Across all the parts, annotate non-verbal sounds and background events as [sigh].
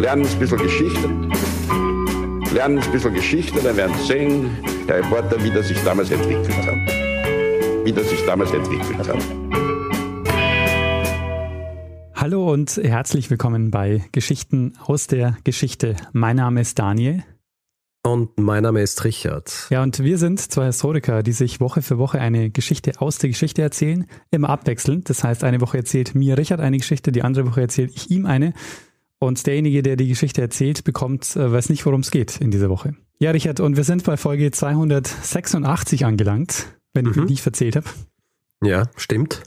lernen ein bisschen Geschichte. Lernen ein bisschen Geschichte, dann werden Sie sehen, Herr Reporter, wie das sich damals entwickelt hat. Wie das sich damals entwickelt hat. Hallo und herzlich willkommen bei Geschichten aus der Geschichte. Mein Name ist Daniel. Und mein Name ist Richard. Ja, und wir sind zwei Historiker, die sich Woche für Woche eine Geschichte aus der Geschichte erzählen, immer abwechselnd. Das heißt, eine Woche erzählt mir Richard eine Geschichte, die andere Woche erzähle ich ihm eine. Und derjenige, der die Geschichte erzählt, bekommt, äh, weiß nicht, worum es geht in dieser Woche. Ja, Richard, und wir sind bei Folge 286 angelangt, wenn ich mhm. mich nicht verzählt habe. Ja, stimmt.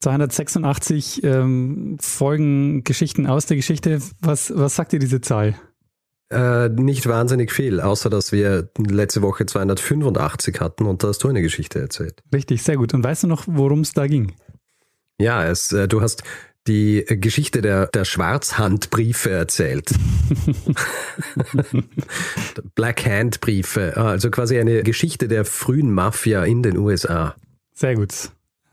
286 ähm, Folgen Geschichten aus der Geschichte. Was, was sagt dir diese Zahl? Äh, nicht wahnsinnig viel, außer dass wir letzte Woche 285 hatten und da hast du eine Geschichte erzählt. Richtig, sehr gut. Und weißt du noch, worum es da ging? Ja, es, äh, du hast die Geschichte der, der Schwarzhandbriefe erzählt. [laughs] Black Hand Briefe, ah, also quasi eine Geschichte der frühen Mafia in den USA. Sehr gut.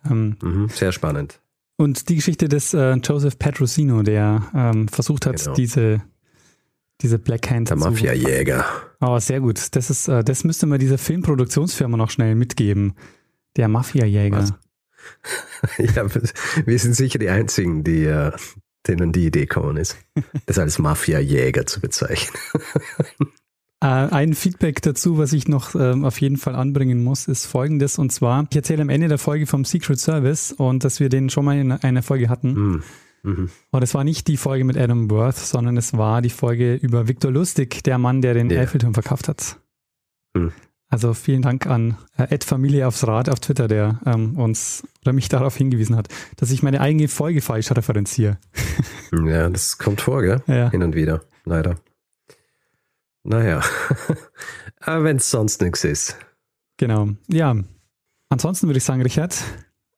Ähm, mhm, sehr spannend. Und die Geschichte des äh, Joseph Petrosino, der ähm, versucht hat, genau. diese, diese Black Hand Der Mafia-Jäger. Oh, sehr gut. Das ist, äh, das müsste man dieser Filmproduktionsfirma noch schnell mitgeben. Der Mafia-Jäger. [laughs] ja, wir sind sicher die Einzigen, die, äh, denen die Idee kommen ist, [laughs] das als Mafia-Jäger zu bezeichnen. [laughs] Äh, ein Feedback dazu, was ich noch ähm, auf jeden Fall anbringen muss, ist folgendes. Und zwar, ich erzähle am Ende der Folge vom Secret Service und dass wir den schon mal in einer Folge hatten. Mm. Und es war nicht die Folge mit Adam Worth, sondern es war die Folge über Victor Lustig, der Mann, der den yeah. Eiffelturm verkauft hat. Mhm. Also vielen Dank an äh, Ed Familie aufs Rad auf Twitter, der ähm, uns oder mich darauf hingewiesen hat, dass ich meine eigene Folge falsch referenziere. [laughs] ja, das kommt vor, gell? Ja. Hin und wieder, leider. Naja, [laughs] aber wenn es sonst nichts ist. Genau, ja. Ansonsten würde ich sagen, Richard,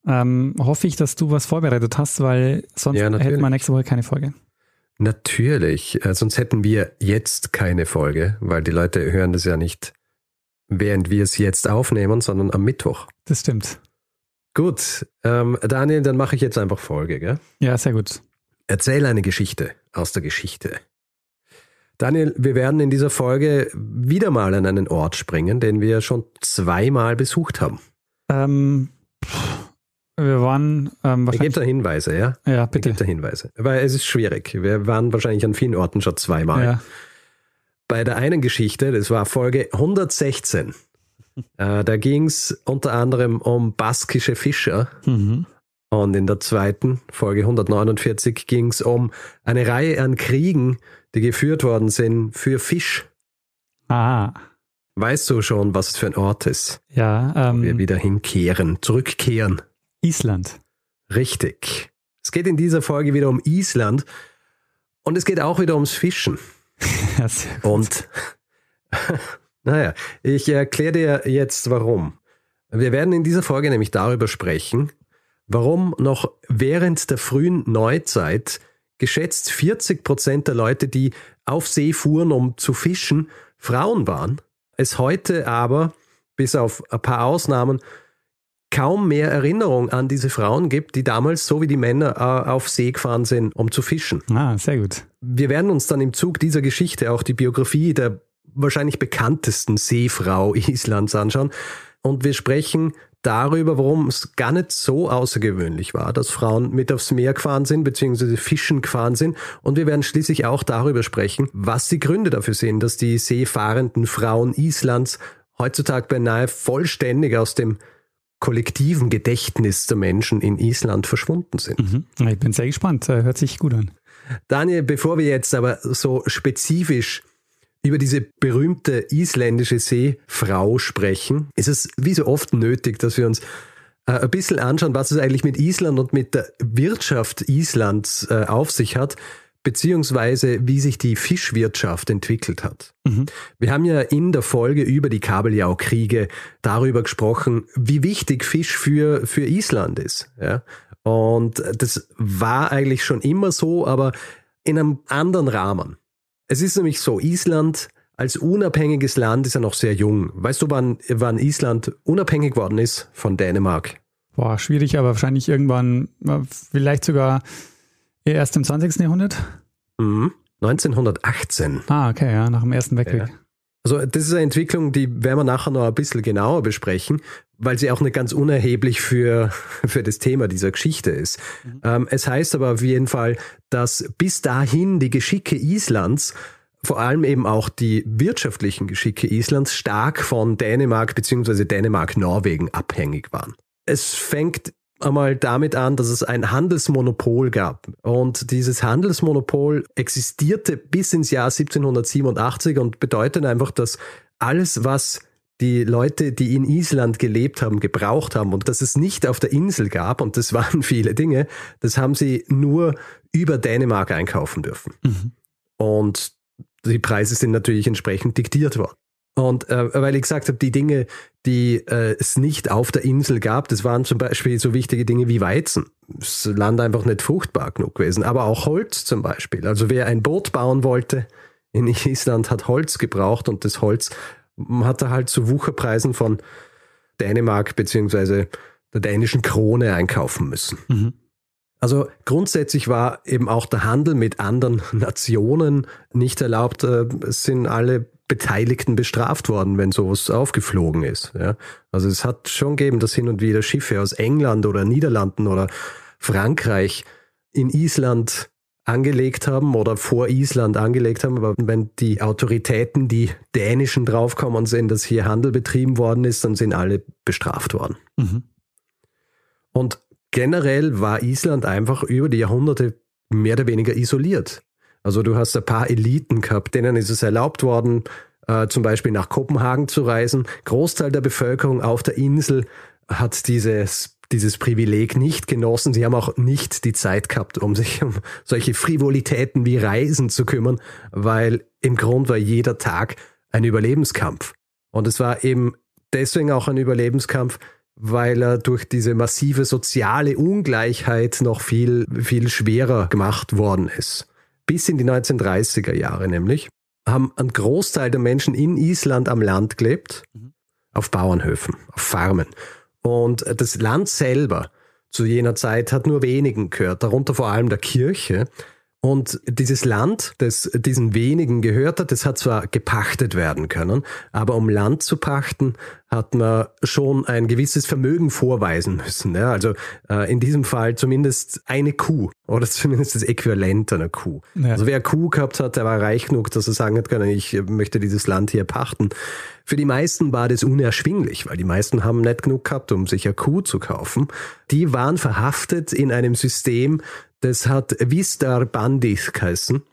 ähm, hoffe ich, dass du was vorbereitet hast, weil sonst ja, hätten wir nächste Woche keine Folge. Natürlich, äh, sonst hätten wir jetzt keine Folge, weil die Leute hören das ja nicht während wir es jetzt aufnehmen, sondern am Mittwoch. Das stimmt. Gut, ähm, Daniel, dann mache ich jetzt einfach Folge, gell? Ja, sehr gut. Erzähl eine Geschichte aus der Geschichte. Daniel, wir werden in dieser Folge wieder mal an einen Ort springen, den wir schon zweimal besucht haben. Ähm, wir waren ähm, wahrscheinlich. Ich gebe da Hinweise, ja? Ja, bitte. Gebe da Hinweise. Weil es ist schwierig. Wir waren wahrscheinlich an vielen Orten schon zweimal. Ja bei der einen Geschichte, das war Folge 116. äh, da ging es unter anderem um baskische Fischer. Mhm. Und in der zweiten, Folge 149, ging es um eine Reihe an Kriegen, die geführt worden sind für Fisch. Ah. Weißt du schon, was es für ein Ort ist? Ja. Ähm, wir wieder hinkehren, zurückkehren. Island. Richtig. Es geht in dieser Folge wieder um Island und es geht auch wieder ums Fischen. [laughs] Und [laughs] naja, ich erkläre dir jetzt warum. Wir werden in dieser Folge nämlich darüber sprechen, warum noch während der frühen Neuzeit geschätzt 40 Prozent der Leute, die auf See fuhren, um zu fischen, Frauen waren. Es heute aber, bis auf ein paar Ausnahmen, kaum mehr Erinnerung an diese Frauen gibt, die damals, so wie die Männer, äh, auf See gefahren sind, um zu fischen. Ah, sehr gut. Wir werden uns dann im Zug dieser Geschichte auch die Biografie der wahrscheinlich bekanntesten Seefrau [laughs] Islands anschauen. Und wir sprechen darüber, warum es gar nicht so außergewöhnlich war, dass Frauen mit aufs Meer gefahren sind, beziehungsweise fischen gefahren sind. Und wir werden schließlich auch darüber sprechen, was die Gründe dafür sind, dass die seefahrenden Frauen Islands heutzutage beinahe vollständig aus dem kollektiven Gedächtnis der Menschen in Island verschwunden sind. Mhm. Ich bin sehr gespannt, äh, hört sich gut an. Daniel, bevor wir jetzt aber so spezifisch über diese berühmte isländische Seefrau sprechen, ist es wie so oft nötig, dass wir uns äh, ein bisschen anschauen, was es eigentlich mit Island und mit der Wirtschaft Islands äh, auf sich hat beziehungsweise wie sich die Fischwirtschaft entwickelt hat. Mhm. Wir haben ja in der Folge über die Kabeljau-Kriege darüber gesprochen, wie wichtig Fisch für, für Island ist. Ja? Und das war eigentlich schon immer so, aber in einem anderen Rahmen. Es ist nämlich so, Island als unabhängiges Land ist ja noch sehr jung. Weißt du, wann, wann Island unabhängig worden ist von Dänemark? Boah, schwierig, aber wahrscheinlich irgendwann, vielleicht sogar Erst im 20. Jahrhundert? Mhm. 1918. Ah, okay, ja, nach dem Ersten Weltkrieg. Ja. Also das ist eine Entwicklung, die werden wir nachher noch ein bisschen genauer besprechen, weil sie auch nicht ganz unerheblich für, [laughs] für das Thema dieser Geschichte ist. Mhm. Ähm, es heißt aber auf jeden Fall, dass bis dahin die Geschicke Islands vor allem eben auch die wirtschaftlichen Geschicke Islands stark von Dänemark bzw. Dänemark-Norwegen abhängig waren. Es fängt einmal damit an, dass es ein Handelsmonopol gab. Und dieses Handelsmonopol existierte bis ins Jahr 1787 und bedeutet einfach, dass alles, was die Leute, die in Island gelebt haben, gebraucht haben und dass es nicht auf der Insel gab, und das [laughs] waren viele Dinge, das haben sie nur über Dänemark einkaufen dürfen. Mhm. Und die Preise sind natürlich entsprechend diktiert worden. Und äh, weil ich gesagt habe, die Dinge, die äh, es nicht auf der Insel gab, das waren zum Beispiel so wichtige Dinge wie Weizen. Das Land einfach nicht fruchtbar genug gewesen. Aber auch Holz zum Beispiel. Also wer ein Boot bauen wollte in Island, hat Holz gebraucht und das Holz hat er halt zu Wucherpreisen von Dänemark beziehungsweise der dänischen Krone einkaufen müssen. Mhm. Also grundsätzlich war eben auch der Handel mit anderen Nationen nicht erlaubt. Äh, es sind alle Beteiligten bestraft worden, wenn sowas aufgeflogen ist. Ja. Also es hat schon gegeben, dass hin und wieder Schiffe aus England oder Niederlanden oder Frankreich in Island angelegt haben oder vor Island angelegt haben, aber wenn die Autoritäten, die dänischen draufkommen sind, dass hier Handel betrieben worden ist, dann sind alle bestraft worden. Mhm. Und generell war Island einfach über die Jahrhunderte mehr oder weniger isoliert. Also du hast ein paar Eliten gehabt, denen ist es erlaubt worden, äh, zum Beispiel nach Kopenhagen zu reisen. Großteil der Bevölkerung auf der Insel hat dieses, dieses Privileg nicht genossen. Sie haben auch nicht die Zeit gehabt, um sich um solche Frivolitäten wie Reisen zu kümmern, weil im Grund war jeder Tag ein Überlebenskampf. Und es war eben deswegen auch ein Überlebenskampf, weil er durch diese massive soziale Ungleichheit noch viel, viel schwerer gemacht worden ist bis in die 1930er Jahre nämlich, haben ein Großteil der Menschen in Island am Land gelebt, mhm. auf Bauernhöfen, auf Farmen. Und das Land selber zu jener Zeit hat nur wenigen gehört, darunter vor allem der Kirche. Und dieses Land, das diesen wenigen gehört hat, das hat zwar gepachtet werden können, aber um Land zu pachten, hat man schon ein gewisses Vermögen vorweisen müssen. Ja, also äh, in diesem Fall zumindest eine Kuh oder [laughs] zumindest das Äquivalent einer Kuh. Ja. Also wer eine Kuh gehabt hat, der war reich genug, dass er sagen hat können, ich möchte dieses Land hier pachten. Für die meisten war das unerschwinglich, weil die meisten haben nicht genug gehabt, um sich eine Kuh zu kaufen. Die waren verhaftet in einem System, das hat Vistar Bandit geheißen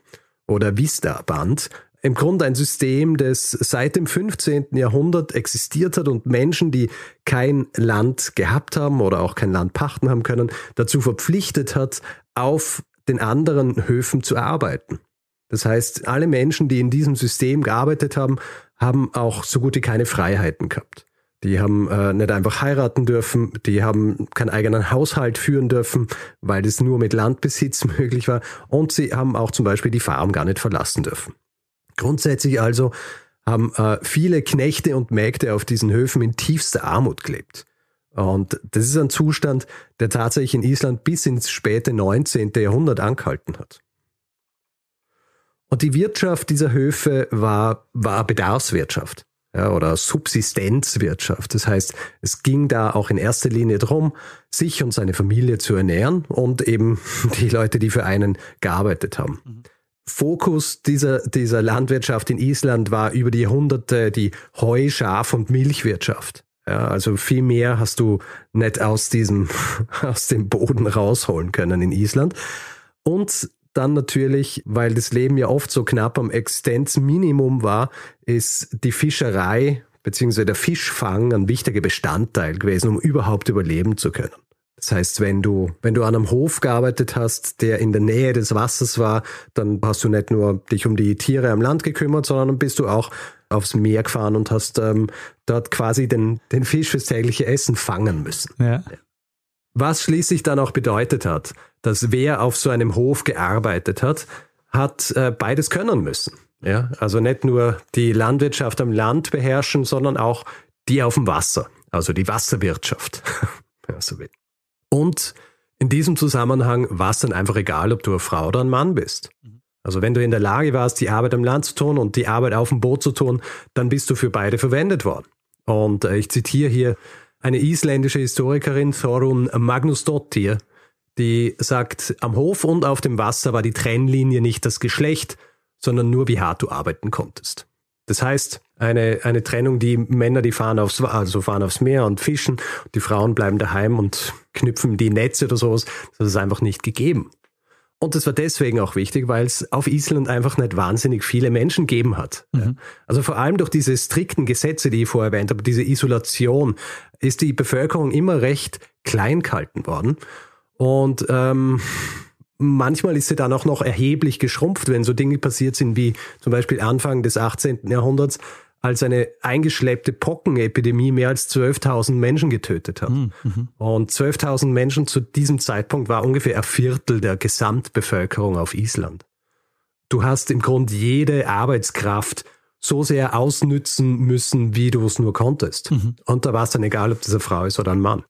oder Vista Band. Im Grunde ein System, das seit dem 15. Jahrhundert existiert hat und Menschen, die kein Land gehabt haben oder auch kein Land pachten haben können, dazu verpflichtet hat, auf den anderen Höfen zu arbeiten. Das heißt, alle Menschen, die in diesem System gearbeitet haben, haben auch so gut wie keine Freiheiten gehabt. Die haben äh, nicht einfach heiraten dürfen, die haben keinen eigenen Haushalt führen dürfen, weil das nur mit Landbesitz [laughs] möglich war. Und sie haben auch zum Beispiel die Farm gar nicht verlassen dürfen. Grundsätzlich also haben äh, viele Knechte und Mägde auf diesen Höfen in tiefster Armut gelebt. Und das ist ein Zustand, der tatsächlich in Island bis ins späte 19. Jahrhundert angehalten hat. Und die Wirtschaft dieser Höfe war, war Bedarfswirtschaft ja, oder Subsistenzwirtschaft. Das heißt, es ging da auch in erster Linie darum, sich und seine Familie zu ernähren und eben [laughs] die Leute, die für einen gearbeitet haben. Mhm. Fokus dieser, dieser Landwirtschaft in Island war über die Jahrhunderte die Heu-, Schaf- und Milchwirtschaft. Ja, also viel mehr hast du nicht aus diesem, [laughs] aus dem Boden rausholen können in Island. Und dann natürlich, weil das Leben ja oft so knapp am Existenzminimum war, ist die Fischerei bzw. der Fischfang ein wichtiger Bestandteil gewesen, um überhaupt überleben zu können. Das heißt, wenn du, wenn du an einem Hof gearbeitet hast, der in der Nähe des Wassers war, dann hast du nicht nur dich um die Tiere am Land gekümmert, sondern bist du auch aufs Meer gefahren und hast ähm, dort quasi den, den Fisch fürs tägliche Essen fangen müssen. Ja. Was schließlich dann auch bedeutet hat, dass wer auf so einem Hof gearbeitet hat, hat äh, beides können müssen. Ja, also nicht nur die Landwirtschaft am Land beherrschen, sondern auch die auf dem Wasser, also die Wasserwirtschaft. [laughs] so Und in diesem Zusammenhang war es dann einfach egal, ob du eine Frau oder ein Mann bist. Mhm. Also wenn du in der Lage warst, die Arbeit am Land zu tun und die Arbeit auf dem Boot zu tun, dann bist du für beide verwendet worden. Und äh, ich zitiere hier eine isländische Historikerin, Thorun Magnusdottir, die sagt, am Hof und auf dem Wasser war die Trennlinie nicht das Geschlecht, sondern nur wie hart du arbeiten konntest. Das heißt, eine, eine Trennung, die Männer, die fahren aufs, also fahren aufs Meer und fischen, die Frauen bleiben daheim und knüpfen die Netze oder sowas, das ist einfach nicht gegeben. Und das war deswegen auch wichtig, weil es auf Island einfach nicht wahnsinnig viele Menschen gegeben hat. Mhm. Also vor allem durch diese strikten Gesetze, die ich vorher erwähnt habe, diese Isolation, ist die Bevölkerung immer recht klein gehalten worden. Und ähm, manchmal ist sie dann auch noch erheblich geschrumpft, wenn so Dinge passiert sind wie zum Beispiel Anfang des 18. Jahrhunderts, als eine eingeschleppte Pockenepidemie mehr als 12.000 Menschen getötet hat. Mhm. Und 12.000 Menschen zu diesem Zeitpunkt war ungefähr ein Viertel der Gesamtbevölkerung auf Island. Du hast im Grunde jede Arbeitskraft so sehr ausnützen müssen, wie du es nur konntest. Mhm. Und da war es dann egal, ob das eine Frau ist oder ein Mann.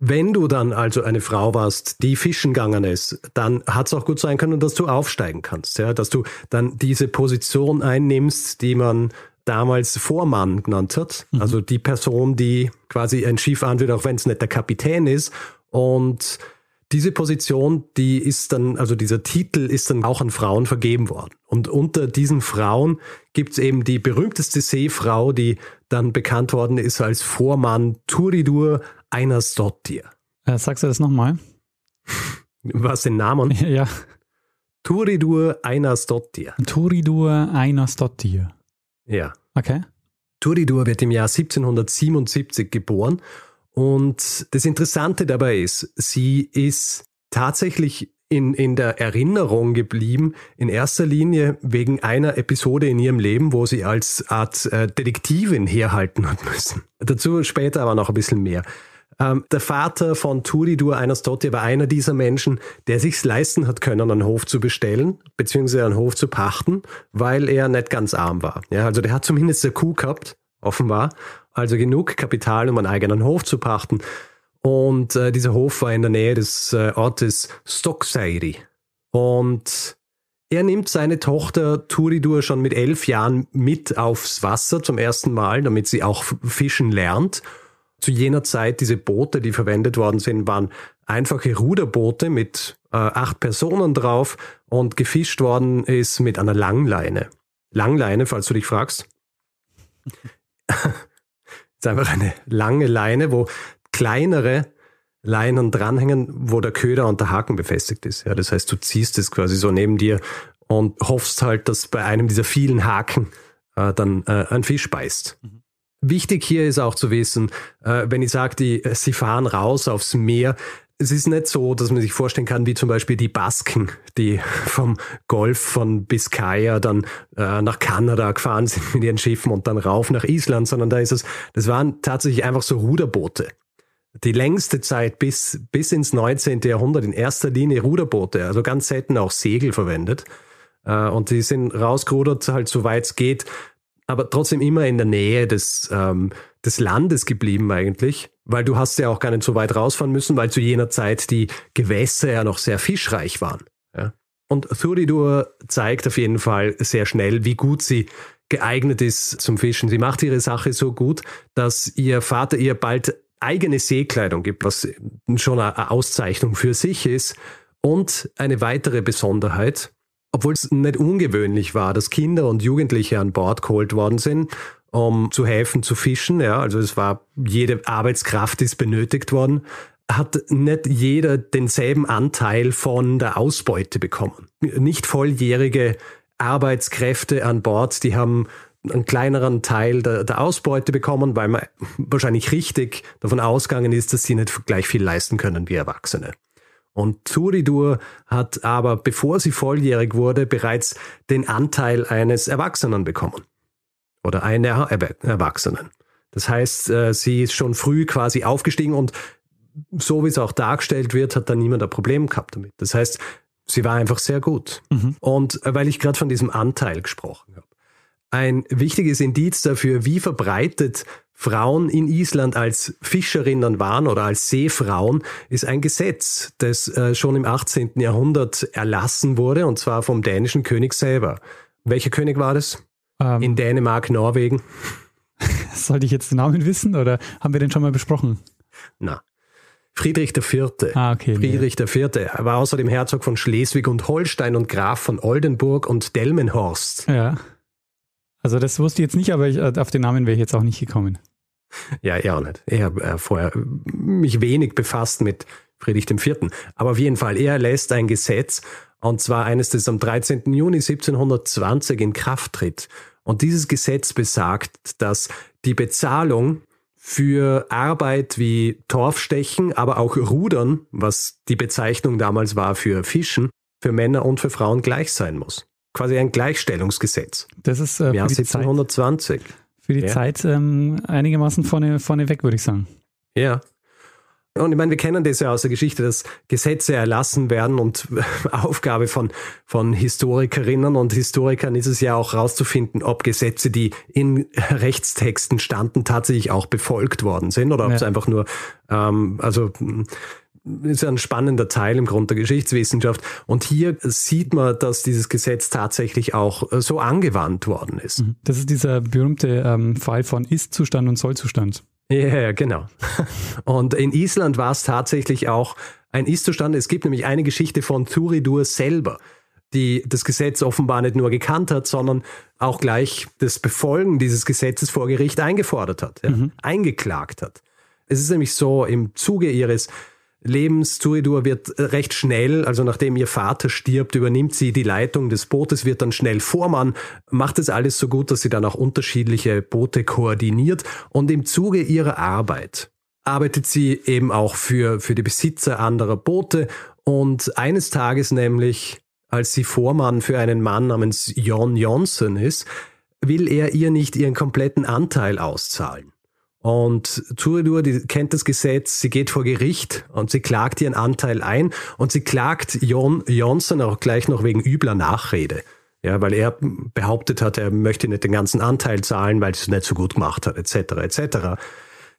Wenn du dann also eine Frau warst, die fischen gegangen ist, dann hat es auch gut sein können, dass du aufsteigen kannst, ja, dass du dann diese Position einnimmst, die man damals Vormann genannt hat. Mhm. Also die Person, die quasi ein Schiff anführt, auch wenn es nicht der Kapitän ist. Und diese Position, die ist dann, also dieser Titel ist dann auch an Frauen vergeben worden. Und unter diesen Frauen gibt es eben die berühmteste Seefrau, die dann bekannt worden ist als Vormann Turidur Einasdottir. Äh, sagst du das nochmal? [laughs] Was den Namen? [laughs] ja. Turidur Einasdottir. Turidur Einasdottir. Ja. Okay. Turidur wird im Jahr 1777 geboren und das Interessante dabei ist, sie ist tatsächlich in, in der Erinnerung geblieben, in erster Linie wegen einer Episode in ihrem Leben, wo sie als Art äh, Detektivin herhalten hat müssen. Dazu später aber noch ein bisschen mehr. Ähm, der Vater von Turidur Einasdottir war einer dieser Menschen, der sich's leisten hat können, einen Hof zu bestellen, beziehungsweise einen Hof zu pachten, weil er nicht ganz arm war. Ja, also der hat zumindest eine Kuh gehabt, offenbar, also genug Kapital, um einen eigenen Hof zu pachten. Und äh, dieser Hof war in der Nähe des äh, Ortes Stokseiri. Und er nimmt seine Tochter Turidur schon mit elf Jahren mit aufs Wasser zum ersten Mal, damit sie auch fischen lernt zu jener Zeit diese Boote, die verwendet worden sind, waren einfache Ruderboote mit äh, acht Personen drauf und gefischt worden ist mit einer Langleine. Langleine, falls du dich fragst. [laughs] ist einfach eine lange Leine, wo kleinere Leinen dranhängen, wo der Köder und der Haken befestigt ist. Ja, das heißt, du ziehst es quasi so neben dir und hoffst halt, dass bei einem dieser vielen Haken äh, dann äh, ein Fisch beißt. Mhm. Wichtig hier ist auch zu wissen, äh, wenn ich sage, die, sie fahren raus aufs Meer, es ist nicht so, dass man sich vorstellen kann, wie zum Beispiel die Basken, die [laughs] vom Golf von Biscaya dann äh, nach Kanada gefahren sind mit ihren Schiffen und dann rauf nach Island, sondern da ist es, das waren tatsächlich einfach so Ruderboote. Die längste Zeit bis, bis ins 19. Jahrhundert in erster Linie Ruderboote, also ganz selten auch Segel verwendet. Äh, und die sind rausgerudert, halt soweit es geht, aber trotzdem immer in der Nähe des, ähm, des Landes geblieben eigentlich, weil du hast ja auch gar nicht so weit rausfahren müssen, weil zu jener Zeit die Gewässer ja noch sehr fischreich waren. Ja. Und Thuridur zeigt auf jeden Fall sehr schnell, wie gut sie geeignet ist zum Fischen. Sie macht ihre Sache so gut, dass ihr Vater ihr bald eigene Seekleidung gibt, was schon eine Auszeichnung für sich ist. Und eine weitere Besonderheit, obwohl es nicht ungewöhnlich war, dass Kinder und Jugendliche an Bord geholt worden sind, um zu helfen zu fischen. Ja, also es war jede Arbeitskraft ist benötigt worden. Hat nicht jeder denselben Anteil von der Ausbeute bekommen. Nicht volljährige Arbeitskräfte an Bord, die haben einen kleineren Teil der, der, Ausbeute bekommen, weil man wahrscheinlich richtig davon ausgegangen ist, dass sie nicht gleich viel leisten können wie Erwachsene. Und Turidur hat aber, bevor sie volljährig wurde, bereits den Anteil eines Erwachsenen bekommen. Oder einer Erwachsenen. Das heißt, äh, sie ist schon früh quasi aufgestiegen und so wie es auch dargestellt wird, hat da niemand ein Problem gehabt damit. Das heißt, sie war einfach sehr gut. Mhm. Und äh, weil ich gerade von diesem Anteil gesprochen habe. Ein wichtiges Indiz dafür, wie verbreitet Frauen in Island als Fischerinnen waren oder als Seefrauen, ist ein Gesetz, das äh, schon im 18. Jahrhundert erlassen wurde, und zwar vom dänischen König selber. Welcher König war das? Ähm, in Dänemark, Norwegen? [laughs] Sollte ich jetzt den Namen wissen oder haben wir den schon mal besprochen? Na. Friedrich IV. Ah, okay. Friedrich nee. IV. Er war außerdem Herzog von Schleswig und Holstein und Graf von Oldenburg und Delmenhorst. Ja. Also das wusste ich jetzt nicht, aber ich, äh, auf den Namen wäre ich jetzt auch nicht gekommen. Ja, er auch nicht. Ich habe äh, vorher mich wenig befasst mit Friedrich IV. Aber auf jeden Fall, er lässt ein Gesetz, und zwar eines, das am 13. Juni 1720 in Kraft tritt. Und dieses Gesetz besagt, dass die Bezahlung für Arbeit wie Torfstechen, aber auch Rudern, was die Bezeichnung damals war für Fischen, für Männer und für Frauen gleich sein muss quasi ein Gleichstellungsgesetz. Das ist äh, Jahr 1720. Zeit, für die ja. Zeit ähm, einigermaßen vorne, vorne weg, würde ich sagen. Ja. Und ich meine, wir kennen das ja aus der Geschichte, dass Gesetze erlassen werden und [laughs] Aufgabe von, von Historikerinnen und Historikern ist es ja auch herauszufinden, ob Gesetze, die in Rechtstexten standen, tatsächlich auch befolgt worden sind oder ob ja. es einfach nur, ähm, also ist ja ein spannender Teil im Grunde der Geschichtswissenschaft. Und hier sieht man, dass dieses Gesetz tatsächlich auch äh, so angewandt worden ist. Mhm. Das ist dieser berühmte ähm, Fall von Ist-Zustand und Soll-Zustand. Ja, yeah, genau. [laughs] Und in Island war es tatsächlich auch ein Ist-Zustand. Es gibt nämlich eine Geschichte von Thuridur selber, die das Gesetz offenbar nicht nur gekannt hat, sondern auch gleich das Befolgen dieses Gesetzes vor Gericht eingefordert hat, ja, mhm. eingeklagt hat. Es ist nämlich so, im Zuge ihres Lebens. Tuidur wird recht schnell, also nachdem ihr Vater stirbt, übernimmt sie die Leitung des Bootes, wird dann schnell Vormann, macht es alles so gut, dass sie dann auch unterschiedliche Boote koordiniert und im Zuge ihrer Arbeit arbeitet sie eben auch für, für die Besitzer anderer Boote und eines Tages nämlich, als sie Vormann für einen Mann namens Jon Jonsson ist, will er ihr nicht ihren kompletten Anteil auszahlen. Und Turidur, die kennt das Gesetz, sie geht vor Gericht und sie klagt ihren Anteil ein und sie klagt Jon Johnson auch gleich noch wegen übler Nachrede. Ja, weil er behauptet hat, er möchte nicht den ganzen Anteil zahlen, weil es nicht so gut gemacht hat, etc., etc.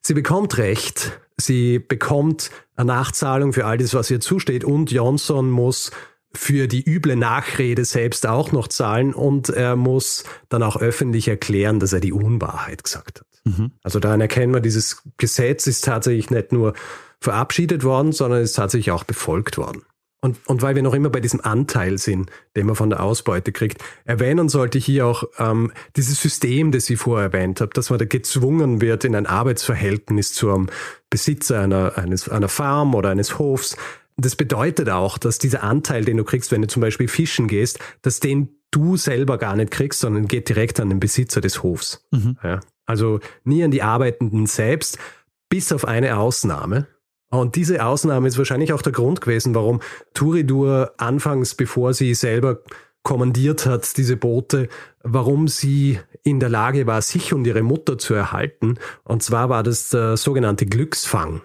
Sie bekommt Recht, sie bekommt eine Nachzahlung für all das, was ihr zusteht und Johnson muss für die üble Nachrede selbst auch noch zahlen und er muss dann auch öffentlich erklären, dass er die Unwahrheit gesagt hat. Mhm. Also daran erkennen wir, dieses Gesetz ist tatsächlich nicht nur verabschiedet worden, sondern ist tatsächlich auch befolgt worden. Und, und weil wir noch immer bei diesem Anteil sind, den man von der Ausbeute kriegt, erwähnen sollte ich hier auch ähm, dieses System, das ich vorher erwähnt habe, dass man da gezwungen wird in ein Arbeitsverhältnis zum Besitzer einer, eines, einer Farm oder eines Hofs. Das bedeutet auch, dass dieser Anteil, den du kriegst, wenn du zum Beispiel fischen gehst, dass den du selber gar nicht kriegst, sondern geht direkt an den Besitzer des Hofs. Mhm. Ja. Also nie an die Arbeitenden selbst, bis auf eine Ausnahme. Und diese Ausnahme ist wahrscheinlich auch der Grund gewesen, warum Turidur anfangs, bevor sie selber kommandiert hat, diese Boote, warum sie in der Lage war, sich und ihre Mutter zu erhalten. Und zwar war das der sogenannte Glücksfang.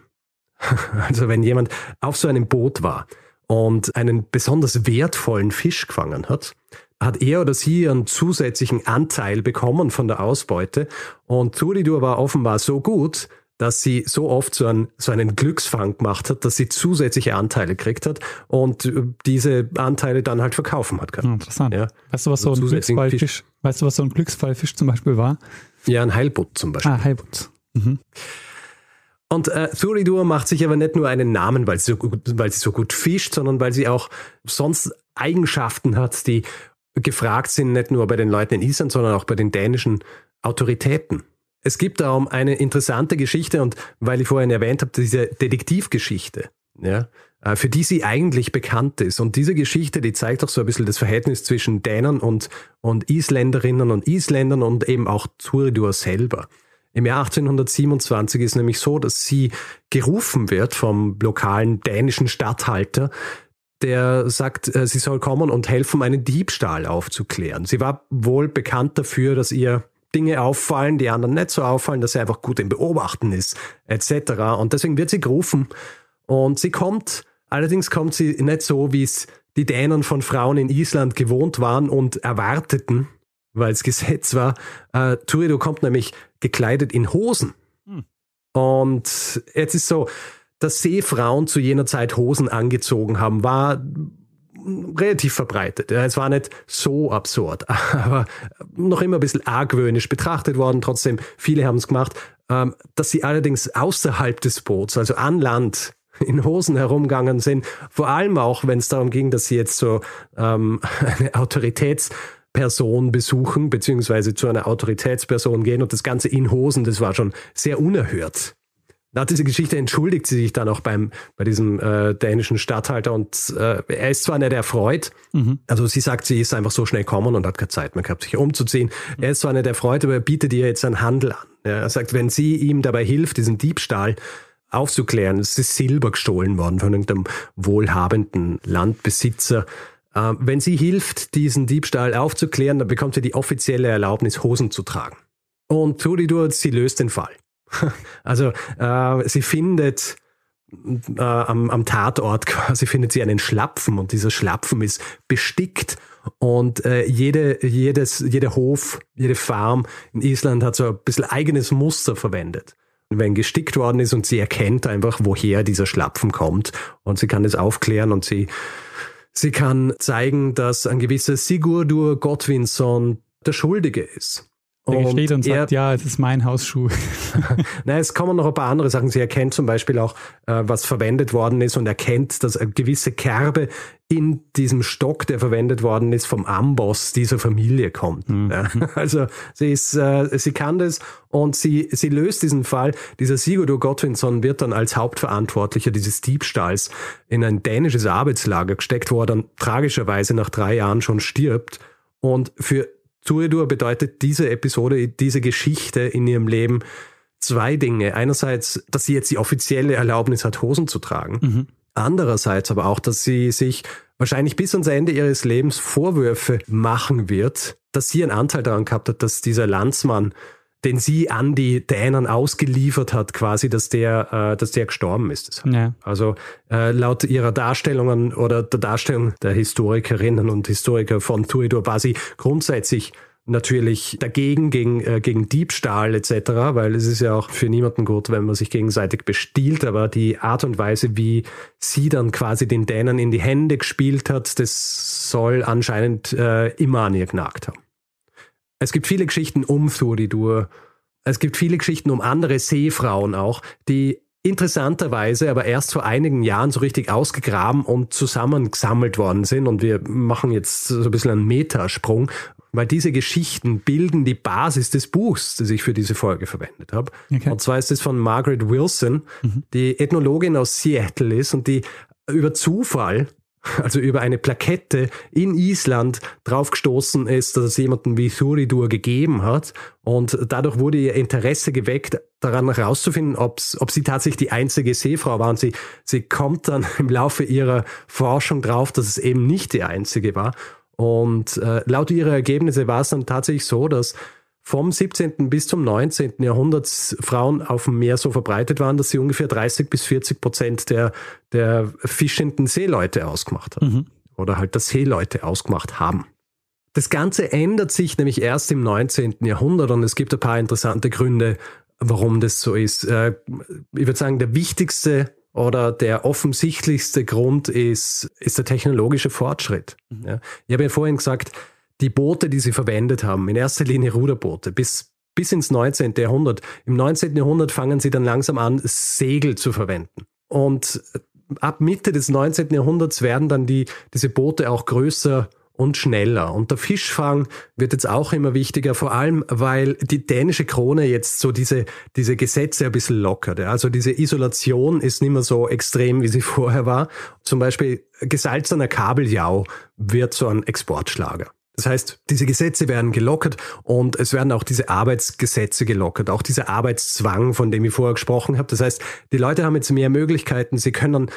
[laughs] Also wenn jemand auf so einem Boot war und einen besonders wertvollen Fisch gefangen hat, hat er oder sie einen zusätzlichen Anteil bekommen von der Ausbeute. Und Turidur war offenbar so gut, dass sie so oft so einen, so einen Glücksfang gemacht hat, dass sie zusätzliche Anteile gekriegt hat und äh, diese Anteile dann halt verkaufen hat können. Interessant. Ja. Weißt du, was so ein Glücksfallfisch, weißt du, was so ein Glücksfallfisch zum Beispiel war? Ja, ein Heilbutt zum Beispiel. Ah, Heilbutt. Mhm. Und äh, Thuridur macht sich aber nicht nur einen Namen, weil sie, so gut, weil sie so gut fischt, sondern weil sie auch sonst Eigenschaften hat, die gefragt sind, nicht nur bei den Leuten in Island, sondern auch bei den dänischen Autoritäten. Es gibt darum eine interessante Geschichte und weil ich vorhin erwähnt habe, diese Detektivgeschichte, ja, äh, für die sie eigentlich bekannt ist. Und diese Geschichte, die zeigt auch so ein bisschen das Verhältnis zwischen Dänern und, und Isländerinnen und Isländern und eben auch Turidur selber. Im Jahr 1827 ist nämlich so, dass sie gerufen wird vom lokalen dänischen Statthalter, der sagt, äh, sie soll kommen und helfen, einen Diebstahl aufzuklären. Sie war wohl bekannt dafür, dass ihr Dinge auffallen, die anderen nicht so auffallen, dass sie einfach gut im Beobachten ist, etc. Und deswegen wird sie gerufen und sie kommt, allerdings kommt sie nicht so, wie es die Dänen von Frauen in Island gewohnt waren und erwarteten, weil es Gesetz war. Äh, Turido kommt nämlich gekleidet in Hosen. Und jetzt ist so, dass Seefrauen zu jener Zeit Hosen angezogen haben, war relativ verbreitet. Es war nicht so absurd, [laughs] aber noch immer ein bisschen argwöhnisch betrachtet worden. Trotzdem, viele haben es gemacht. Ähm, dass sie allerdings außerhalb des Boots, also an Land, [laughs] in Hosen herumgegangen sind, vor allem auch, wenn es darum ging, dass sie jetzt so ähm, [laughs] eine Autoritätsperson besuchen, beziehungsweise zu einer Autoritätsperson gehen und das Ganze in Hosen, das war schon sehr unerhört nach dieser Geschichte entschuldigt sie sich dann auch beim, bei diesem äh, dänischen Stadthalter und äh, er ist zwar nicht erfreut, mhm. also sie sagt, sie ist einfach so schnell kommen und hat keine Zeit mehr gehabt, sich umzuziehen. Mhm. Er ist zwar nicht erfreut, aber er bietet ihr jetzt einen Handel an. Er sagt, wenn sie ihm dabei hilft, diesen Diebstahl aufzuklären, es ist Silber gestohlen worden von irgendeinem wohlhabenden Landbesitzer, äh, wenn sie hilft, diesen Diebstahl aufzuklären, dann bekommt sie die offizielle Erlaubnis, Hosen zu tragen. Und Tulidur, sie löst den Fall. [laughs] Also äh, sie findet äh, am, am Tatort [laughs] quasi findet sie einen Schlapfen und dieser Schlapfen ist bestickt und äh, jede, jedes, jeder Hof, jede Farm in Island hat so ein bisschen eigenes Muster verwendet. wenn gestickt worden ist und sie erkennt einfach, woher dieser Schlapfen kommt und sie kann es aufklären und sie, sie kann zeigen, dass ein gewisser Sigurdur Gottwinsson der Schuldige ist. Der und steht und sagt, ja, es ist mein Hausschuh. [laughs] Nein, es kommen noch ein paar andere Sachen. Sie erkennt zum Beispiel auch, äh, was verwendet worden ist und erkennt, dass eine gewisse Kerbe in diesem Stock, der verwendet worden ist, vom Amboss dieser Familie kommt. Mhm. Ja, [laughs] also sie ist, äh, sie kann das und sie, sie löst diesen Fall. Dieser Sigurdur Gottwinsson wird dann als Hauptverantwortlicher dieses Diebstahls in ein dänisches Arbeitslager gesteckt, wo er dann tragischerweise nach drei Jahren schon stirbt. Und für Turedur bedeutet diese Episode, diese Geschichte in ihrem Leben zwei Dinge. Einerseits, dass sie jetzt die offizielle Erlaubnis hat, Hosen zu tragen. Mhm. Andererseits aber auch, dass sie sich wahrscheinlich bis ans Ende ihres Lebens Vorwürfe machen wird, dass sie einen Anteil daran gehabt hat, dass dieser Landsmann den sie an die Dänen ausgeliefert hat, quasi, dass der, äh, dass der gestorben ist. Ja. Also äh, laut ihrer Darstellungen oder der Darstellung der Historikerinnen und Historiker von Turidor war sie grundsätzlich natürlich dagegen, gegen, äh, gegen Diebstahl etc., weil es ist ja auch für niemanden gut, wenn man sich gegenseitig bestiehlt, aber die Art und Weise, wie sie dann quasi den Dänern in die Hände gespielt hat, das soll anscheinend äh, immer an ihr genagt haben. Es gibt viele Geschichten um Thuridur. Es gibt viele Geschichten um andere Seefrauen auch, die interessanterweise aber erst vor einigen Jahren so richtig ausgegraben und zusammengesammelt worden sind. Und wir machen jetzt so ein bisschen einen Metasprung, weil diese Geschichten bilden die Basis des Buchs, das ich für diese Folge verwendet habe. Okay. Und zwar ist es von Margaret Wilson, mhm. die Ethnologin aus Seattle ist und die über Zufall [laughs] also über eine Plakette in Island draufgestoßen ist, dass es jemanden wie Thuridur gegeben hat. Und dadurch wurde ihr Interesse geweckt, daran herauszufinden, ob sie tatsächlich die einzige Seefrau war. Und sie, sie kommt dann [laughs] im Laufe ihrer Forschung drauf, dass es eben nicht die einzige war. Und äh, laut ihrer Ergebnisse war es dann tatsächlich so, dass vom 17. bis zum 19. Jahrhundert Frauen auf dem Meer so verbreitet waren, dass sie ungefähr 30 bis 40 Prozent der, der fischenden Seeleute ausgemacht haben. Mhm. Oder halt der Seeleute ausgemacht haben. Das Ganze ändert sich nämlich erst im 19. Jahrhundert und es gibt ein paar interessante Gründe, warum das so ist. Äh, ich würde sagen, der wichtigste oder der offensichtlichste Grund ist, ist der technologische Fortschritt. Mhm. Ich habe ja vorhin gesagt, die Boote, die sie verwendet haben, in erster Linie Ruderboote, bis, bis ins 19. Jahrhundert. Im 19. Jahrhundert fangen sie dann langsam an, Segel zu verwenden. Und ab Mitte des 19. Jahrhunderts werden dann die, diese Boote auch größer und schneller. Und der Fischfang wird jetzt auch immer wichtiger, vor allem weil die dänische Krone jetzt so diese, diese Gesetze ein bisschen lockert. Also diese Isolation ist nicht mehr so extrem, wie sie [laughs] vorher war. Zum Beispiel gesalzener Kabeljau wird so ein Exportschlager. Das heißt, diese Gesetze werden gelockert und es werden auch diese Arbeitsgesetze gelockert, auch dieser Arbeitszwang, von dem ich vorher gesprochen habe. Das heißt, die Leute haben jetzt mehr Möglichkeiten, sie können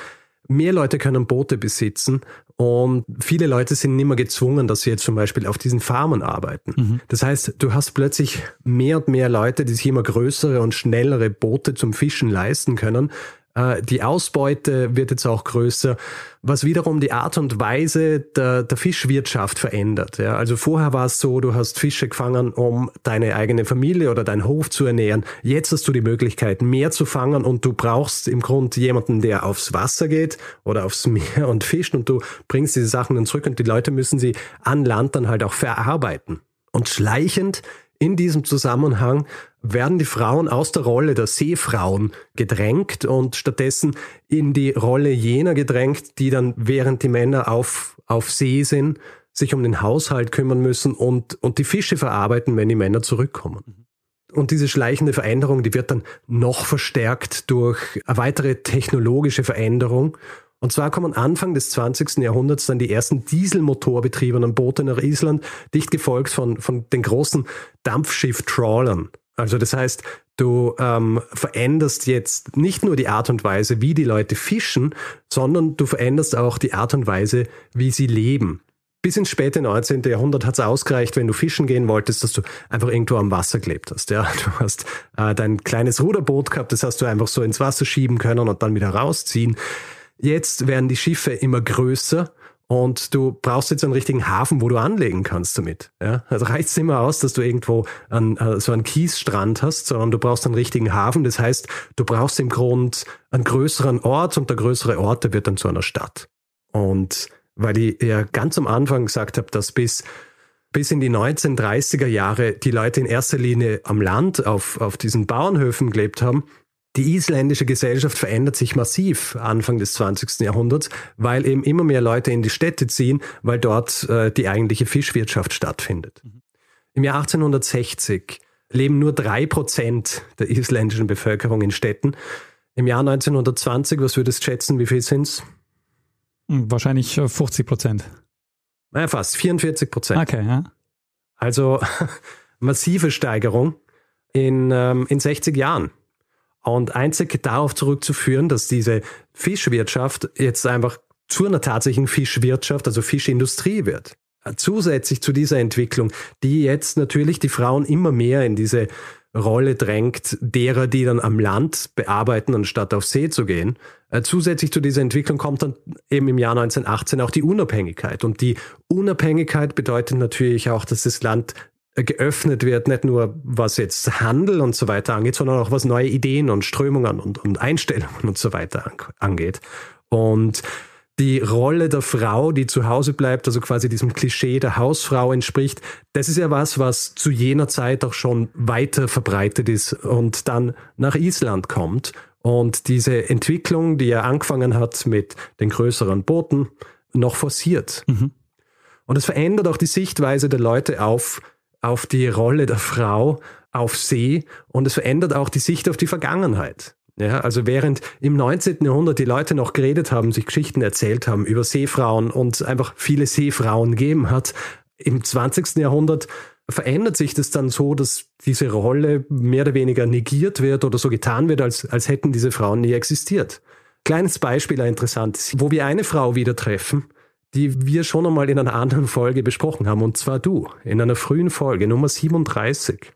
Mehr Leute können Boote besitzen und viele Leute sind nicht mehr gezwungen, dass sie jetzt zum Beispiel auf diesen Farmen arbeiten. Mhm. Das heißt, du hast plötzlich mehr und mehr Leute, die sich immer größere und schnellere Boote zum Fischen leisten können, die Ausbeute wird jetzt auch größer, was wiederum die Art und Weise der, der Fischwirtschaft verändert. Ja, also vorher war es so, du hast Fische gefangen, um deine eigene Familie oder deinen Hof zu ernähren. Jetzt hast du die Möglichkeit, mehr zu fangen und du brauchst im Grunde jemanden, der aufs Wasser geht oder aufs Meer [laughs] und fischt und du bringst diese Sachen dann zurück und die Leute müssen sie an Land dann halt auch verarbeiten. Und schleichend in diesem Zusammenhang werden die Frauen aus der Rolle der Seefrauen gedrängt und stattdessen in die Rolle jener gedrängt, die dann, während die Männer auf, auf See sind, sich um den Haushalt kümmern müssen und, und die Fische verarbeiten, wenn die Männer zurückkommen. Und diese schleichende Veränderung, die wird dann noch verstärkt durch eine weitere technologische Veränderung und zwar kommen Anfang des 20. Jahrhunderts dann die ersten dieselmotorbetriebenen Boote nach Island, dicht gefolgt von, von den großen Dampfschiff-Trawlern. Also das heißt, du ähm, veränderst jetzt nicht nur die Art und Weise, wie die Leute fischen, sondern du veränderst auch die Art und Weise, wie sie leben. Bis ins späte 19. Jahrhundert hat es ausgereicht, wenn du fischen gehen wolltest, dass du einfach irgendwo am Wasser gelebt hast. Ja, du hast äh, dein kleines Ruderboot gehabt, das hast du einfach so ins Wasser schieben können und dann wieder rausziehen. Jetzt werden die Schiffe immer größer und du brauchst jetzt einen richtigen Hafen, wo du anlegen kannst damit. Ja? Also reicht es immer aus, dass du irgendwo an, äh, so einen Kiesstrand hast, sondern du brauchst einen richtigen Hafen. Das heißt, du brauchst im Grund einen größeren Ort und der größere Ort, der wird dann zu einer Stadt. Und weil ich ja ganz am Anfang gesagt habe, dass bis bis in die 1930er Jahre die Leute in erster Linie am Land auf, auf diesen Bauernhöfen gelebt haben, die isländische Gesellschaft verändert sich massiv Anfang des 20. Jahrhunderts, weil eben immer mehr Leute in die Städte ziehen, weil dort äh, die eigentliche Fischwirtschaft stattfindet. Mhm. Im Jahr 1860 leben nur drei Prozent der isländischen Bevölkerung in Städten. Im Jahr 1920, was würdest du schätzen, wie viel sind es? Hm, wahrscheinlich 50 äh, Prozent. Naja, fast 44 Prozent. Okay, ja. Also [laughs] massive Steigerung in, ähm, in 60 Jahren. Und einzig darauf zurückzuführen, dass diese Fischwirtschaft jetzt einfach zu einer tatsächlichen Fischwirtschaft, also Fischindustrie wird. Zusätzlich zu dieser Entwicklung, die jetzt natürlich die Frauen immer mehr in diese Rolle drängt, derer, die dann am Land bearbeiten, anstatt auf See zu gehen. Äh, zusätzlich zu dieser Entwicklung kommt dann eben im Jahr 1918 auch die Unabhängigkeit. Und die Unabhängigkeit bedeutet natürlich auch, dass das Land geöffnet wird, nicht nur was jetzt Handel und so weiter angeht, sondern auch was neue Ideen und Strömungen und, und Einstellungen und so weiter angeht. Und die Rolle der Frau, die zu Hause bleibt, also quasi diesem Klischee der Hausfrau entspricht, das ist ja was, was zu jener Zeit auch schon weiter verbreitet ist und dann nach Island kommt. Und diese Entwicklung, die ja angefangen hat mit den größeren Booten, noch forciert. Mhm. Und es verändert auch die Sichtweise der Leute auf auf die Rolle der Frau auf See und es verändert auch die Sicht auf die Vergangenheit. Ja, also während im 19. Jahrhundert die Leute noch geredet haben, sich Geschichten erzählt haben über Seefrauen und einfach viele Seefrauen gegeben hat, im 20. Jahrhundert verändert sich das dann so, dass diese Rolle mehr oder weniger negiert wird oder so getan wird, als, als hätten diese Frauen nie existiert. Kleines Beispiel, ein interessantes, wo wir eine Frau wieder treffen, die wir schon einmal in einer anderen Folge besprochen haben, und zwar du, in einer frühen Folge, Nummer 37.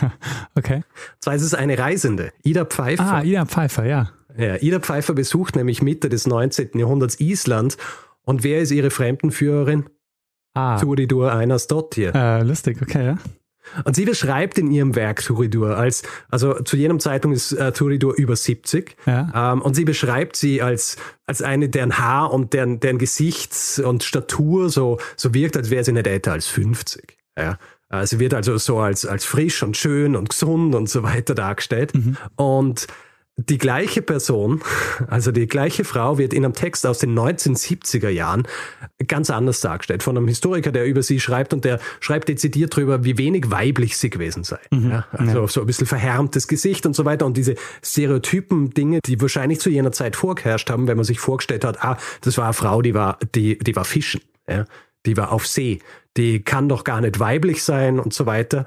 [laughs] okay. Zwar ist es eine Reisende, Ida Pfeiffer. Ah, Ida Pfeiffer, ja. Ja, Ida Pfeiffer besucht nämlich Mitte des 19. Jahrhunderts Island. Und wer ist ihre Fremdenführerin? Ah. Turidur Einarsdottir. Äh, lustig, okay, ja. Und sie beschreibt in ihrem Werk Turidur als, also zu jenem Zeitpunkt ist äh, Turidur über 70. Ja. Ähm, und sie beschreibt sie als, als eine, deren Haar und deren, deren Gesicht und Statur so, so wirkt, als wäre sie nicht älter als 50. Ja. Äh, sie wird also so als, als frisch und schön und gesund und so weiter dargestellt. Mhm. Und die gleiche Person, also die gleiche Frau, wird in einem Text aus den 1970er Jahren ganz anders dargestellt. Von einem Historiker, der über sie schreibt und der schreibt dezidiert darüber, wie wenig weiblich sie gewesen sei. Mhm. Ja, also ja. so ein bisschen verhärmtes Gesicht und so weiter. Und diese Stereotypen Dinge, die wahrscheinlich zu jener Zeit vorgeherrscht haben, wenn man sich vorgestellt hat, ah, das war eine Frau, die war, die, die war fischen. Ja, die war auf See. Die kann doch gar nicht weiblich sein und so weiter.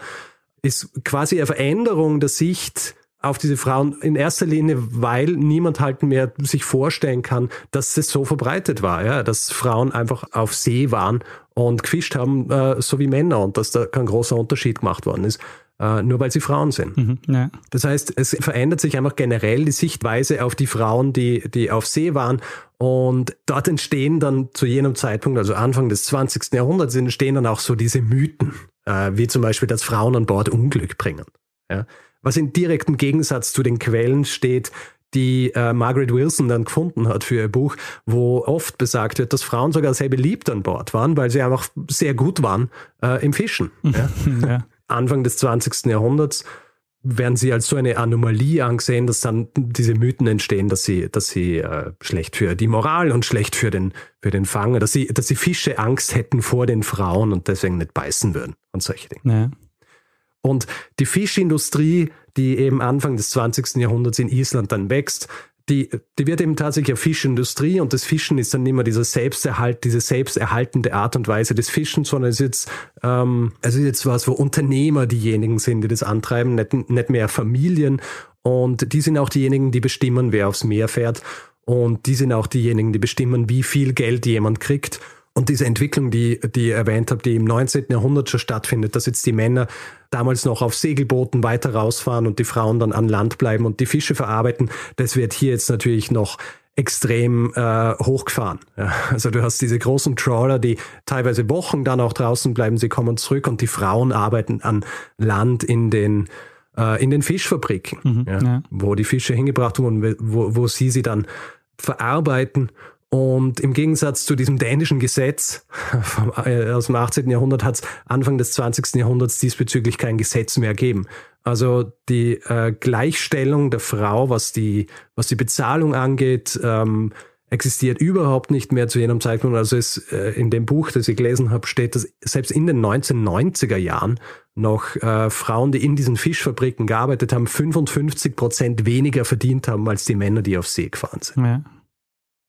Ist quasi eine Veränderung der Sicht auf diese Frauen in erster Linie, weil niemand halt mehr sich vorstellen kann, dass es so verbreitet war, ja, dass Frauen einfach auf See waren und gefischt haben, äh, so wie Männer und dass da kein großer Unterschied gemacht worden ist. äh, nur weil sie Frauen sind. Mhm, ja. Das heißt, es verändert sich einfach generell die Sichtweise auf die Frauen, die, die auf See waren. Und dort entstehen dann zu jenem Zeitpunkt, also Anfang des 20. Jahrhunderts, entstehen dann auch so diese Mythen, äh, wie zum Beispiel, dass Frauen an Bord Unglück bringen. Ja? Was in direktem Gegensatz zu den Quellen steht, die äh, Margaret Wilson dann gefunden hat für ihr Buch, wo oft besagt wird, dass Frauen sogar sehr beliebt an Bord waren, weil sie einfach sehr gut waren äh, im Fischen. [laughs] Ja? ja. Anfang des 20. Jahrhunderts werden sie als so eine Anomalie angesehen, dass dann diese Mythen entstehen, dass sie, dass sie äh, schlecht für die Moral und schlecht für den, für den Fang, dass sie, dass die Fische Angst hätten vor den Frauen und deswegen nicht beißen würden und solche Dinge. Ja. Und die Fischindustrie, die eben Anfang des 20. Jahrhunderts in Island dann wächst, die, die wird eben tatsächlich eine Fischindustrie und das Fischen ist dann nicht mehr dieser Selbsterhalt, diese selbsterhaltende Art und Weise des Fischens, sondern es ist jetzt, ähm, es ist jetzt was, wo Unternehmer diejenigen sind, die das antreiben, nicht, nicht mehr Familien und die sind auch diejenigen, die bestimmen, wer aufs Meer fährt und die sind auch diejenigen, die bestimmen, wie viel Geld jemand kriegt und diese Entwicklung, die, die ihr erwähnt habt, die im 19. Jahrhundert schon stattfindet, dass jetzt die Männer damals noch auf Segelbooten weiter rausfahren und die Frauen dann an Land bleiben und die Fische verarbeiten, das wird hier jetzt natürlich noch extrem äh, hochgefahren. Ja, also du hast diese großen Trawler, die teilweise Wochen dann auch draußen bleiben, sie kommen zurück und die Frauen arbeiten an Land in den äh, in den Fischfabriken, mhm, ja, ja. wo die Fische hingebracht wurden, wo, wo sie sie dann verarbeiten und im Gegensatz zu diesem dänischen Gesetz äh, aus dem 18. Jahrhundert hat es Anfang des 20. Jahrhunderts diesbezüglich kein Gesetz mehr gegeben. Also die äh, Gleichstellung der Frau, was die, was die Bezahlung angeht, ähm, existiert überhaupt nicht mehr zu jenem Zeitpunkt. Also es, äh, in dem Buch, das ich gelesen habe, steht, dass selbst in den 1990er Jahren noch äh, Frauen, die in diesen Fischfabriken gearbeitet haben, 55 Prozent weniger verdient haben als die Männer, die auf See gefahren sind. Ja.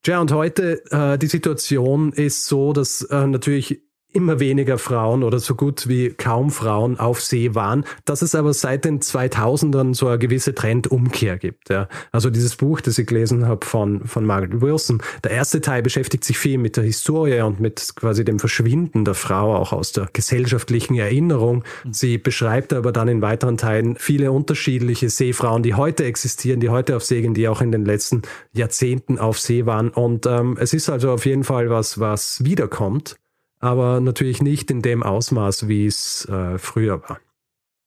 Ja, und heute äh, die Situation ist so, dass äh, natürlich immer weniger Frauen oder so gut wie kaum Frauen auf See waren, dass es aber seit den 2000ern so eine gewisse Trendumkehr gibt. Ja. Also dieses Buch, das ich gelesen habe von, von Margaret Wilson, der erste Teil beschäftigt sich viel mit der Historie und mit quasi dem Verschwinden der Frau auch aus der gesellschaftlichen Erinnerung. Sie beschreibt aber dann in weiteren Teilen viele unterschiedliche Seefrauen, die heute existieren, die heute auf See gehen, die auch in den letzten Jahrzehnten auf See waren. Und ähm, es ist also auf jeden Fall was, was wiederkommt aber natürlich nicht in dem Ausmaß, wie es äh, früher war.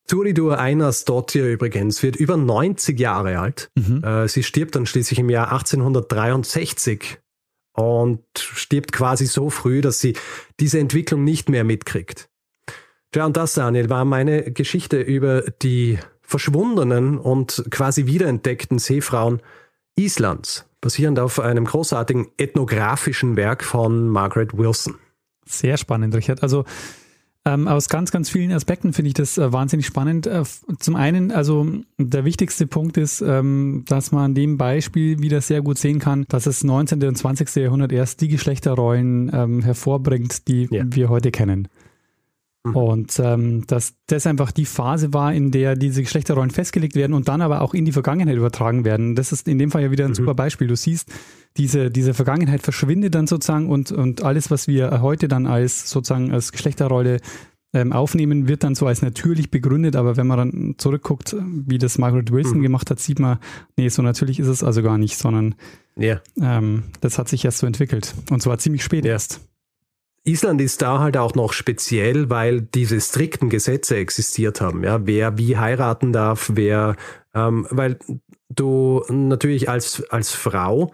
Turidur Einersdottir übrigens wird über 90 Jahre alt. Mhm. Äh, sie stirbt dann schließlich im Jahr 1863 und stirbt quasi so früh, dass sie diese Entwicklung nicht mehr mitkriegt. Ja, und das, Daniel, war meine Geschichte über die verschwundenen und quasi wiederentdeckten Seefrauen Islands, basierend auf einem großartigen ethnografischen Werk von Margaret Wilson. Sehr spannend, Richard. Also ähm, aus ganz, ganz vielen Aspekten finde ich das äh, wahnsinnig spannend. Äh, zum einen, also der wichtigste Punkt ist, ähm, dass man an dem Beispiel wieder sehr gut sehen kann, dass das 19. und 20. Jahrhundert erst die Geschlechterrollen ähm, hervorbringt, die ja. wir heute kennen. Mhm. Und ähm, dass das einfach die Phase war, in der diese Geschlechterrollen festgelegt werden und dann aber auch in die Vergangenheit übertragen werden. Das ist in dem Fall ja wieder ein mhm. super Beispiel. Du siehst, diese, diese Vergangenheit verschwindet dann sozusagen und, und alles, was wir heute dann als sozusagen als Geschlechterrolle ähm, aufnehmen, wird dann so als natürlich begründet, aber wenn man dann zurückguckt, wie das Margaret Wilson mhm. gemacht hat, sieht man, nee, so natürlich ist es also gar nicht, sondern yeah. ähm, das hat sich erst so entwickelt. Und zwar ziemlich spät erst. Island ist da halt auch noch speziell, weil diese strikten Gesetze existiert haben. Ja, wer wie heiraten darf, wer, ähm, weil du natürlich als als Frau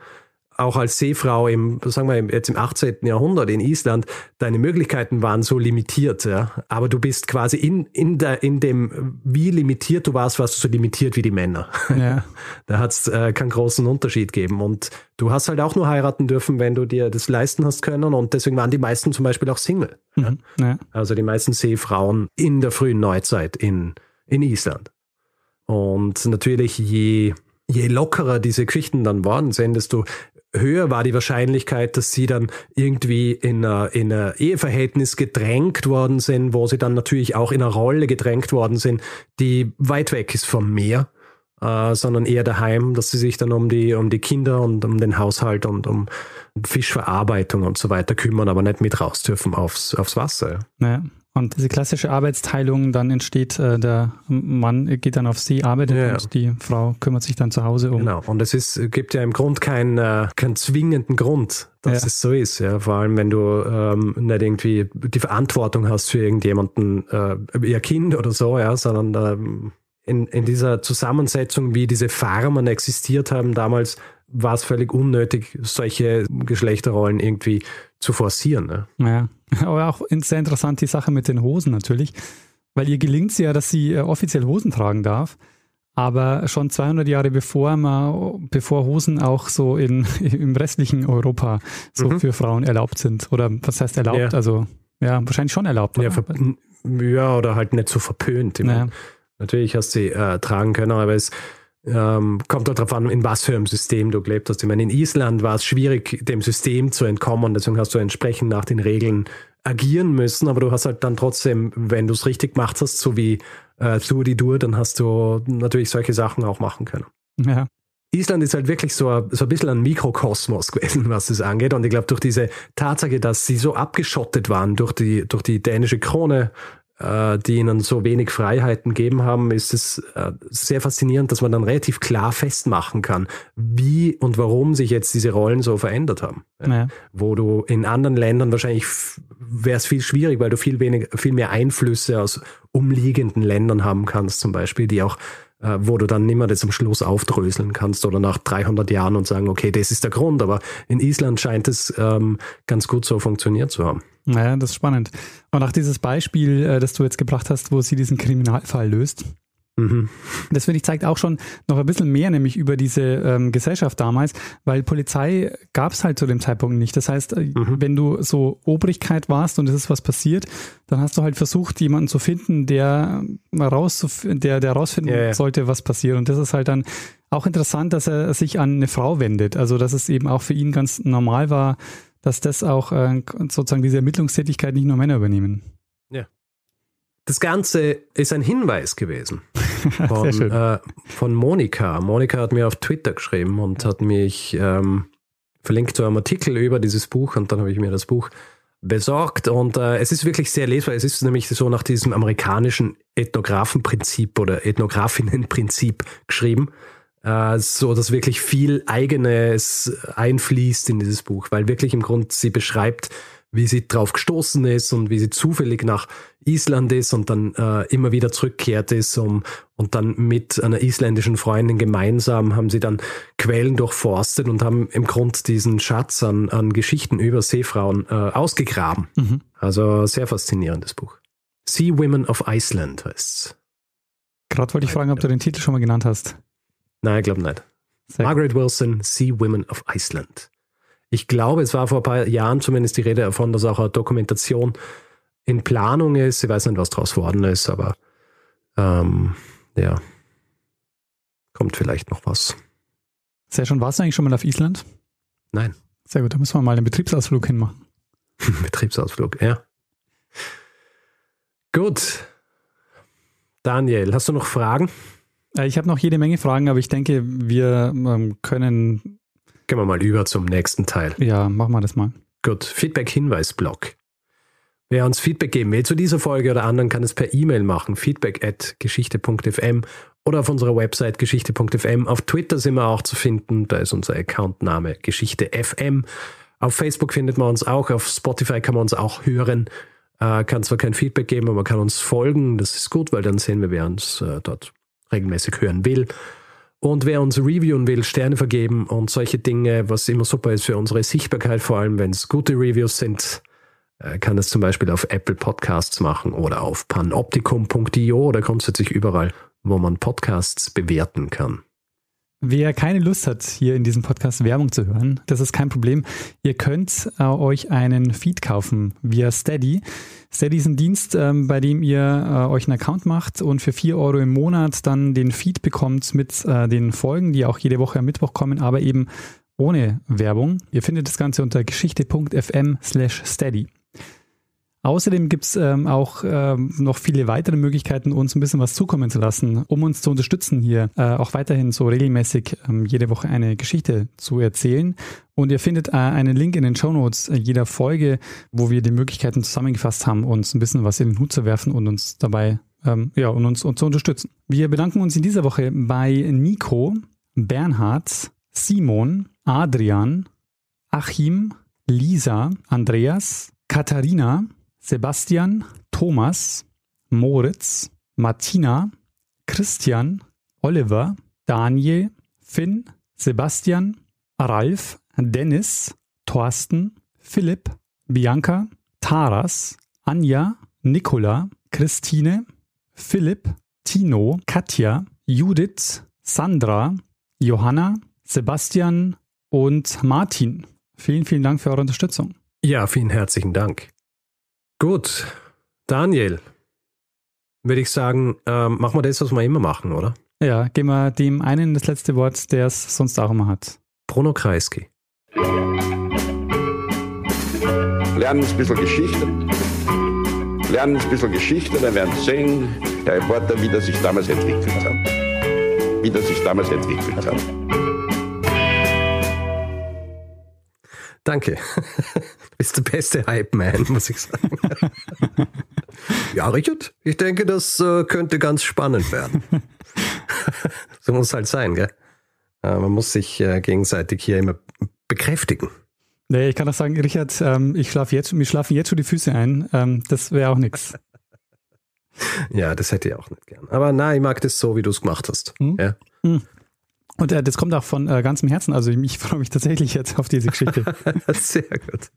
auch als Seefrau im, sagen wir jetzt im 18. Jahrhundert in Island, deine Möglichkeiten waren so limitiert, ja. Aber du bist quasi in, in der, in dem, wie limitiert du warst, warst du so limitiert wie die Männer. Ja. [laughs] da hat es äh, keinen großen Unterschied gegeben. Und du hast halt auch nur heiraten dürfen, wenn du dir das leisten hast können. Und deswegen waren die meisten zum Beispiel auch Single. Mhm. Ja. Also die meisten Seefrauen in der frühen Neuzeit in, in Island. Und natürlich je je lockerer diese Geschichten dann worden sind, desto höher war die Wahrscheinlichkeit, dass sie dann irgendwie in ein in Eheverhältnis gedrängt worden sind, wo sie dann natürlich auch in eine Rolle gedrängt worden sind, die weit weg ist vom Meer, äh, sondern eher daheim, dass sie sich dann um die, um die Kinder und um den Haushalt und um Fischverarbeitung und so weiter kümmern, aber nicht mit raus dürfen aufs, aufs Wasser. Ja. Und diese klassische Arbeitsteilung, dann entsteht, äh, der Mann geht dann auf See, arbeitet ja, und die Frau kümmert sich dann zu Hause um. Genau, und es ist, gibt ja im Grund keinen äh, keinen zwingenden Grund, dass ja. es so ist. Ja. Vor allem, wenn du ähm, nicht irgendwie die Verantwortung hast für irgendjemanden, äh, ihr Kind oder so, ja, sondern ähm, in, in dieser Zusammensetzung, wie diese Farmen existiert haben damals, war es völlig unnötig, solche Geschlechterrollen irgendwie zu forcieren. Ne? Ja, [laughs] aber auch sehr interessant die Sache mit den Hosen natürlich, weil ihr gelingt es ja, dass sie äh, offiziell Hosen tragen darf. Aber schon 200 Jahre bevor man, bevor Hosen auch so in, [laughs] im restlichen Europa so mhm. für Frauen erlaubt sind. Oder was heißt erlaubt? Ja. Also, ja, wahrscheinlich schon erlaubt. Ja, ja, oder halt nicht so verpönt. Ja. Natürlich hast du sie äh, tragen können, aber es ähm, kommt auch darauf an, in was für einem System du gelebt hast. Ich meine, in Island war es schwierig, dem System zu entkommen, deswegen hast du entsprechend nach den Regeln agieren müssen, aber du hast halt dann trotzdem, wenn du es richtig gemacht hast, so wie äh, Tour die Dur, dann hast du natürlich solche Sachen auch machen können. Ja. Island ist halt wirklich so, so ein bisschen ein Mikrokosmos [laughs] gewesen, was das angeht. Und ich glaube, durch diese Tatsache, dass sie so abgeschottet waren durch die, durch die dänische Krone, die ihnen so wenig Freiheiten gegeben haben, ist es äh, sehr faszinierend, dass man dann relativ klar festmachen kann, wie und warum sich jetzt diese Rollen so verändert haben. Ja. Wo du in anderen Ländern wahrscheinlich wäre es viel schwierig, weil du viel weniger, viel mehr Einflüsse aus umliegenden Ländern haben kannst, zum Beispiel, die auch äh, wo du dann nicht mehr am Schluss aufdröseln kannst oder nach 300 Jahren und sagen, okay, das ist der Grund. Aber in Island scheint es ähm, ganz gut so funktioniert zu haben. Naja, das ist spannend. Und auch dieses Beispiel, äh, das du jetzt gebracht hast, wo sie diesen Kriminalfall löst, Mhm. Das finde ich zeigt auch schon noch ein bisschen mehr, nämlich über diese ähm, Gesellschaft damals, weil Polizei gab es halt zu dem Zeitpunkt nicht. Das heißt, äh, mhm. wenn du so Obrigkeit warst und es ist was passiert, dann hast du halt versucht, jemanden zu finden, der raus, der, der rausfinden ja. sollte, was passiert. Und das ist halt dann auch interessant, dass er sich an eine Frau wendet. Also dass es eben auch für ihn ganz normal war, dass das auch äh, sozusagen diese Ermittlungstätigkeit nicht nur Männer übernehmen. Das Ganze ist ein Hinweis gewesen [laughs] von, äh, von Monika. Monika hat mir auf Twitter geschrieben und hat mich ähm, verlinkt zu einem Artikel über dieses Buch und dann habe ich mir das Buch besorgt und äh, es ist wirklich sehr lesbar. Es ist nämlich so nach diesem amerikanischen Ethnographenprinzip oder Ethnografinnenprinzip geschrieben, äh, so dass wirklich viel eigenes einfließt in dieses Buch, weil wirklich im Grunde sie beschreibt, wie sie drauf gestoßen ist und wie sie zufällig nach Island ist und dann äh, immer wieder zurückkehrt ist um, und dann mit einer isländischen Freundin gemeinsam haben sie dann Quellen durchforstet und haben im Grund diesen Schatz an, an Geschichten über Seefrauen äh, ausgegraben. Mhm. Also sehr faszinierendes Buch. Sea Women of Iceland heißt Gerade wollte ich fragen, ob du den Titel schon mal genannt hast. Nein, ich glaube nicht. Sehr Margaret Wilson, Sea Women of Iceland. Ich glaube, es war vor ein paar Jahren zumindest die Rede davon, dass auch eine Dokumentation in Planung ist. Ich weiß nicht, was daraus geworden ist, aber ähm, ja, kommt vielleicht noch was. Sehr schon. Warst du eigentlich schon mal auf Island? Nein. Sehr gut, da müssen wir mal einen Betriebsausflug hinmachen. [laughs] Betriebsausflug, ja. Gut. Daniel, hast du noch Fragen? Äh, ich habe noch jede Menge Fragen, aber ich denke, wir ähm, können Gehen wir mal über zum nächsten Teil. Ja, machen wir das mal. Gut, Feedback-Hinweis-Blog. Wer uns Feedback geben will zu dieser Folge oder anderen, kann es per E-Mail machen. Feedback at geschichte.fm oder auf unserer Website geschichte.fm. Auf Twitter sind wir auch zu finden. Da ist unser Accountname geschichte.fm. Auf Facebook findet man uns auch. Auf Spotify kann man uns auch hören. Äh, kann zwar kein Feedback geben, aber man kann uns folgen. Das ist gut, weil dann sehen wir, wer uns äh, dort regelmäßig hören will. Und wer uns reviewen will, Sterne vergeben und solche Dinge, was immer super ist für unsere Sichtbarkeit, vor allem wenn es gute Reviews sind, kann das zum Beispiel auf Apple Podcasts machen oder auf panoptikum.io oder grundsätzlich überall, wo man Podcasts bewerten kann. Wer keine Lust hat, hier in diesem Podcast Werbung zu hören, das ist kein Problem. Ihr könnt äh, euch einen Feed kaufen via Steady. Steady ist ein Dienst, ähm, bei dem ihr äh, euch einen Account macht und für vier Euro im Monat dann den Feed bekommt mit äh, den Folgen, die auch jede Woche am Mittwoch kommen, aber eben ohne Werbung. Ihr findet das Ganze unter geschichte.fm slash steady. Außerdem gibt's ähm, auch ähm, noch viele weitere Möglichkeiten, uns ein bisschen was zukommen zu lassen, um uns zu unterstützen, hier äh, auch weiterhin so regelmäßig ähm, jede Woche eine Geschichte zu erzählen. Und ihr findet äh, einen Link in den Show Notes jeder Folge, wo wir die Möglichkeiten zusammengefasst haben, uns ein bisschen was in den Hut zu werfen und uns dabei ähm, ja, und uns, uns zu unterstützen. Wir bedanken uns in dieser Woche bei Nico, Bernhard, Simon, Adrian, Achim, Lisa, Andreas, Katharina, Sebastian, Thomas, Moritz, Martina, Christian, Oliver, Daniel, Finn, Sebastian, Ralf, Dennis, Thorsten, Philipp, Bianca, Taras, Anja, Nicola, Christine, Philipp, Tino, Katja, Judith, Sandra, Johanna, Sebastian und Martin. Vielen, vielen Dank für eure Unterstützung. Ja, vielen herzlichen Dank. Gut, Daniel, würde ich sagen, ähm, machen wir das, was wir immer machen, oder? Ja, geben wir dem einen das letzte Wort, der es sonst auch immer hat. Bruno Kreisky. Lernen ein bisschen Geschichte. Lernen ein bisschen Geschichte, dann werden Sie sehen, der Reporter, wie das sich damals entwickelt hat. Wie das sich damals entwickelt hat. Danke. [laughs] Du bist der beste Hype-Man, [laughs] muss ich sagen. [laughs] ja, Richard, ich denke, das äh, könnte ganz spannend werden. so muss es halt sein, gell? Äh, man muss sich äh, gegenseitig hier immer bekräftigen. Nee, ich kann auch sagen, Richard, ähm, ich schlafe jetzt, mir schlafen jetzt schon die Füße ein. Ähm, das wäre auch nichts. Ja, das hätte ich auch nicht gern. Aber nein, ich mag das so, wie du es gemacht hast. Hm? Ja. Hm. Und äh, das kommt auch von äh, ganzem Herzen. Also ich, ich freue mich tatsächlich jetzt auf diese Geschichte. [laughs] Sehr gut.